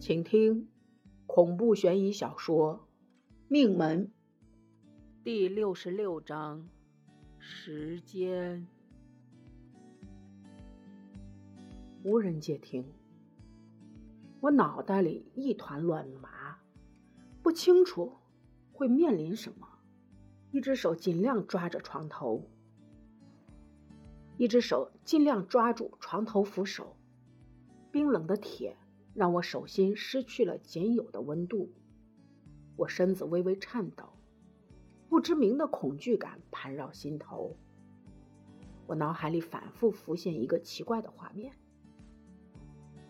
请听恐怖悬疑小说《命门》第六十六章：时间。无人接听，我脑袋里一团乱麻，不清楚会面临什么。一只手尽量抓着床头，一只手尽量抓住床头扶手。冰冷的铁让我手心失去了仅有的温度，我身子微微颤抖，不知名的恐惧感盘绕心头。我脑海里反复浮现一个奇怪的画面：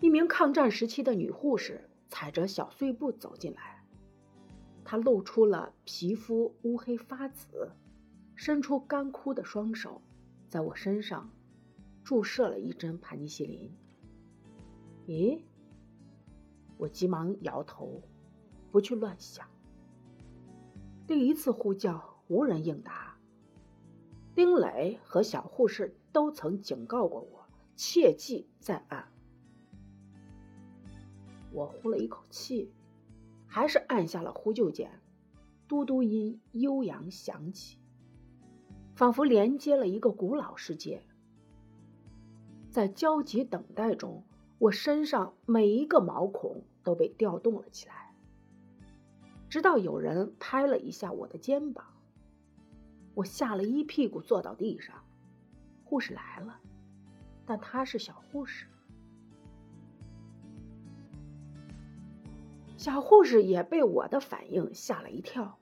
一名抗战时期的女护士踩着小碎步走进来，她露出了皮肤乌黑发紫，伸出干枯的双手，在我身上注射了一针盘尼西林。咦？我急忙摇头，不去乱想。第一次呼叫无人应答。丁磊和小护士都曾警告过我，切记再按。我呼了一口气，还是按下了呼救键。嘟嘟音悠扬响起，仿佛连接了一个古老世界。在焦急等待中。我身上每一个毛孔都被调动了起来，直到有人拍了一下我的肩膀，我吓了一屁股坐到地上。护士来了，但她是小护士。小护士也被我的反应吓了一跳，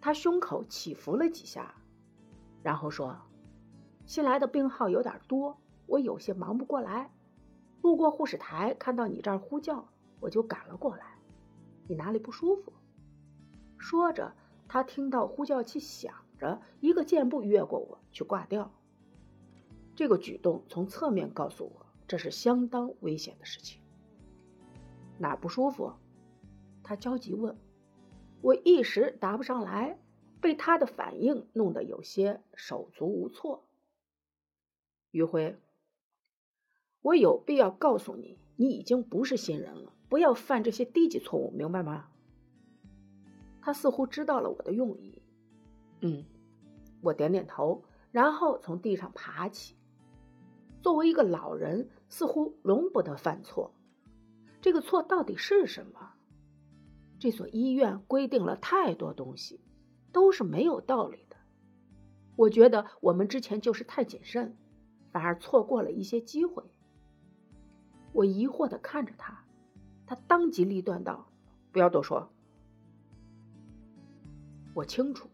她胸口起伏了几下，然后说：“新来的病号有点多，我有些忙不过来。”路过护士台，看到你这儿呼叫，我就赶了过来。你哪里不舒服？说着，他听到呼叫器响着，一个箭步越过我去挂掉。这个举动从侧面告诉我，这是相当危险的事情。哪不舒服？他焦急问。我一时答不上来，被他的反应弄得有些手足无措。余辉。我有必要告诉你，你已经不是新人了，不要犯这些低级错误，明白吗？他似乎知道了我的用意。嗯，我点点头，然后从地上爬起。作为一个老人，似乎容不得犯错。这个错到底是什么？这所医院规定了太多东西，都是没有道理的。我觉得我们之前就是太谨慎，反而错过了一些机会。我疑惑的看着他，他当机立断道：“不要多说。我清楚，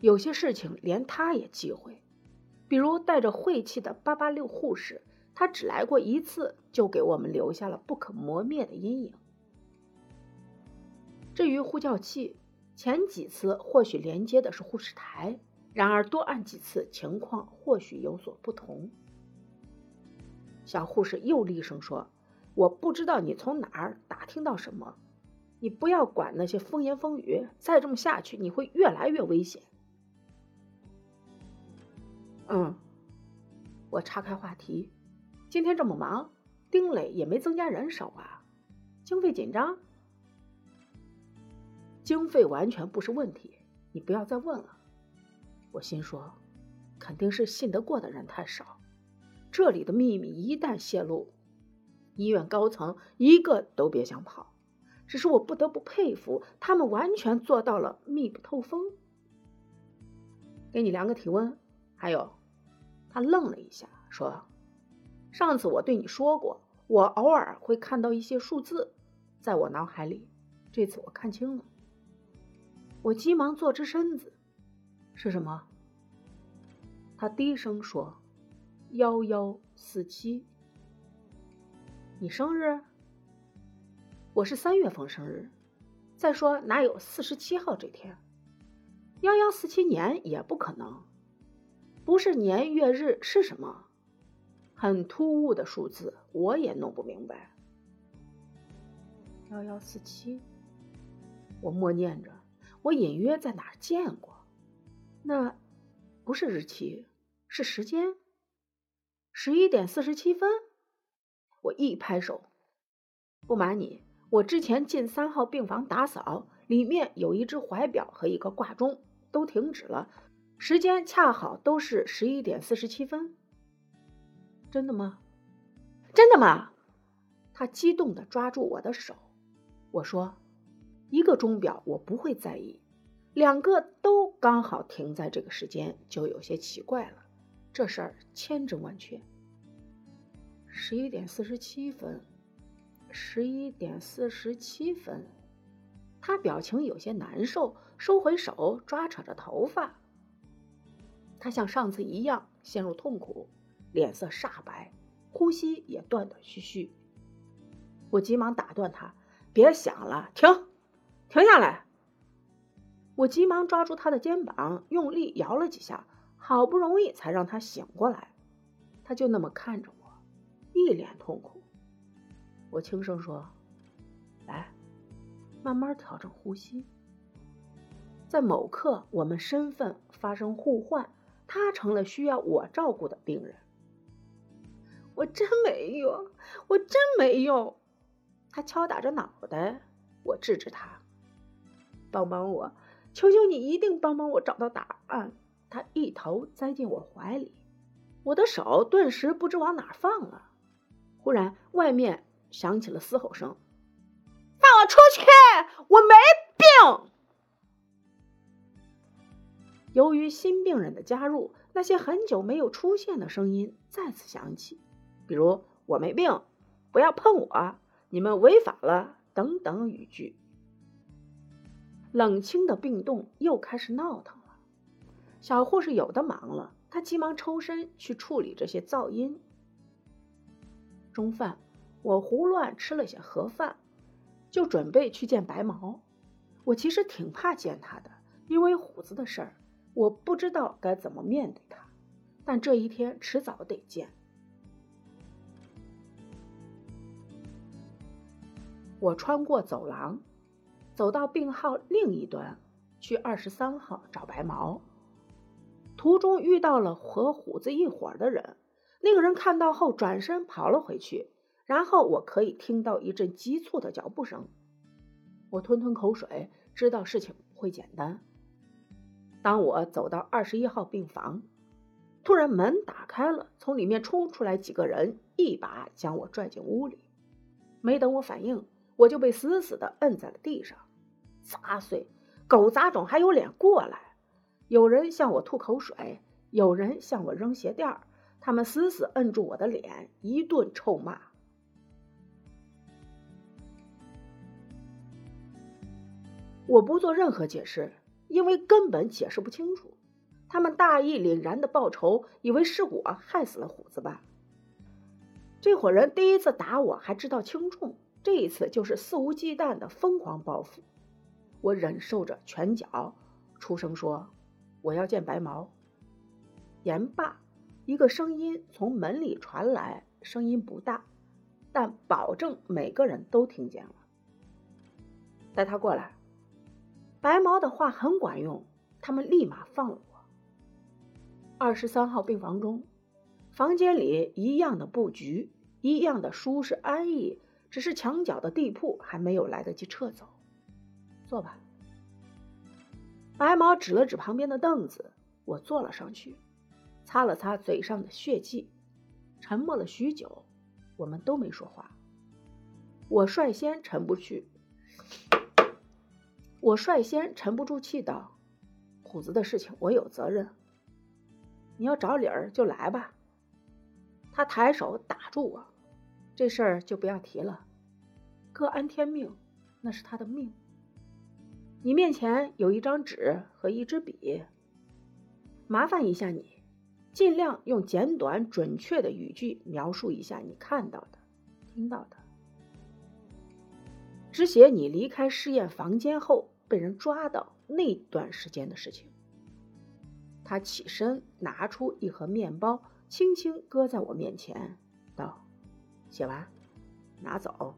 有些事情连他也忌讳，比如带着晦气的八八六护士，他只来过一次，就给我们留下了不可磨灭的阴影。至于呼叫器，前几次或许连接的是护士台，然而多按几次，情况或许有所不同。”小护士又厉声说：“我不知道你从哪儿打听到什么，你不要管那些风言风语，再这么下去，你会越来越危险。”嗯，我岔开话题，今天这么忙，丁磊也没增加人手啊，经费紧张？经费完全不是问题，你不要再问了。我心说，肯定是信得过的人太少。这里的秘密一旦泄露，医院高层一个都别想跑。只是我不得不佩服，他们完全做到了密不透风。给你量个体温，还有，他愣了一下，说：“上次我对你说过，我偶尔会看到一些数字，在我脑海里。这次我看清了。”我急忙坐直身子，是什么？他低声说。幺幺四七，你生日？我是三月份生日。再说哪有四十七号这天？幺幺四七年也不可能。不是年月日是什么？很突兀的数字，我也弄不明白。幺幺四七，我默念着，我隐约在哪儿见过。那不是日期，是时间。十一点四十七分，我一拍手，不瞒你，我之前进三号病房打扫，里面有一只怀表和一个挂钟，都停止了，时间恰好都是十一点四十七分。真的吗？真的吗？他激动地抓住我的手。我说：“一个钟表我不会在意，两个都刚好停在这个时间，就有些奇怪了。这事儿千真万确。”十一点四十七分，十一点四十七分。他表情有些难受，收回手，抓扯着头发。他像上次一样陷入痛苦，脸色煞白，呼吸也断断续续。我急忙打断他：“别想了，停，停下来！”我急忙抓住他的肩膀，用力摇了几下，好不容易才让他醒过来。他就那么看着我。一脸痛苦，我轻声说：“来，慢慢调整呼吸。”在某刻，我们身份发生互换，他成了需要我照顾的病人。我真没用，我真没用。他敲打着脑袋，我制止他：“帮帮我，求求你，一定帮帮我找到答案。”他一头栽进我怀里，我的手顿时不知往哪放了。忽然，外面响起了嘶吼声：“放我出去！我没病！”由于新病人的加入，那些很久没有出现的声音再次响起，比如“我没病，不要碰我，你们违法了”等等语句。冷清的病栋又开始闹腾了。小护士有的忙了，她急忙抽身去处理这些噪音。中饭，我胡乱吃了些盒饭，就准备去见白毛。我其实挺怕见他的，因为虎子的事儿，我不知道该怎么面对他。但这一天迟早得见。我穿过走廊，走到病号另一端，去二十三号找白毛。途中遇到了和虎子一伙的人。那个人看到后转身跑了回去，然后我可以听到一阵急促的脚步声。我吞吞口水，知道事情不会简单。当我走到二十一号病房，突然门打开了，从里面冲出来几个人，一把将我拽进屋里。没等我反应，我就被死死地摁在了地上。杂碎，狗杂种还有脸过来？有人向我吐口水，有人向我扔鞋垫儿。他们死死摁住我的脸，一顿臭骂。我不做任何解释，因为根本解释不清楚。他们大义凛然的报仇，以为是我害死了虎子吧？这伙人第一次打我还知道轻重，这一次就是肆无忌惮的疯狂报复。我忍受着拳脚，出声说：“我要见白毛。”言罢。一个声音从门里传来，声音不大，但保证每个人都听见了。带他过来。白毛的话很管用，他们立马放了我。二十三号病房中，房间里一样的布局，一样的舒适安逸，只是墙角的地铺还没有来得及撤走。坐吧。白毛指了指旁边的凳子，我坐了上去。擦了擦嘴上的血迹，沉默了许久，我们都没说话。我率先沉不去，我率先沉不住气道：“虎子的事情我有责任，你要找理儿就来吧。”他抬手打住我：“这事儿就不要提了，各安天命，那是他的命。你面前有一张纸和一支笔，麻烦一下你。”尽量用简短准确的语句描述一下你看到的、听到的，只写你离开试验房间后被人抓到那段时间的事情。他起身拿出一盒面包，轻轻搁在我面前，道：“写完，拿走。”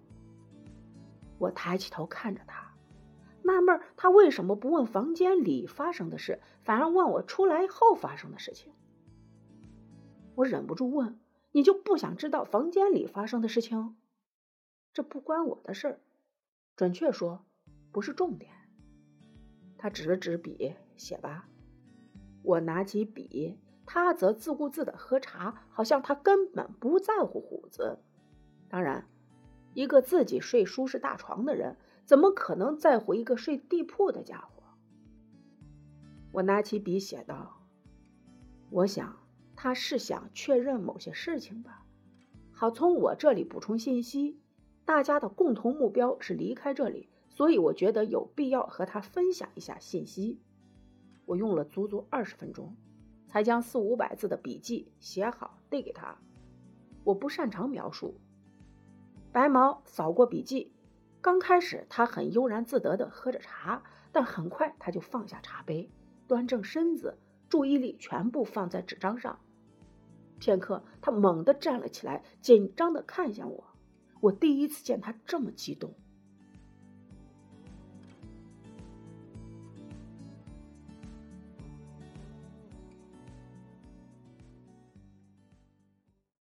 我抬起头看着他，纳闷他为什么不问房间里发生的事，反而问我出来后发生的事情。我忍不住问：“你就不想知道房间里发生的事情？这不关我的事儿，准确说，不是重点。他指了指笔，写吧。我拿起笔，他则自顾自的喝茶，好像他根本不在乎虎子。当然，一个自己睡舒适大床的人，怎么可能在乎一个睡地铺的家伙？我拿起笔写道：“我想他是想确认某些事情吧，好从我这里补充信息。大家的共同目标是离开这里，所以我觉得有必要和他分享一下信息。”我用了足足二十分钟，才将四五百字的笔记写好，递给他。我不擅长描述。白毛扫过笔记，刚开始他很悠然自得地喝着茶，但很快他就放下茶杯，端正身子，注意力全部放在纸张上。片刻，他猛地站了起来，紧张地看向我。我第一次见他这么激动。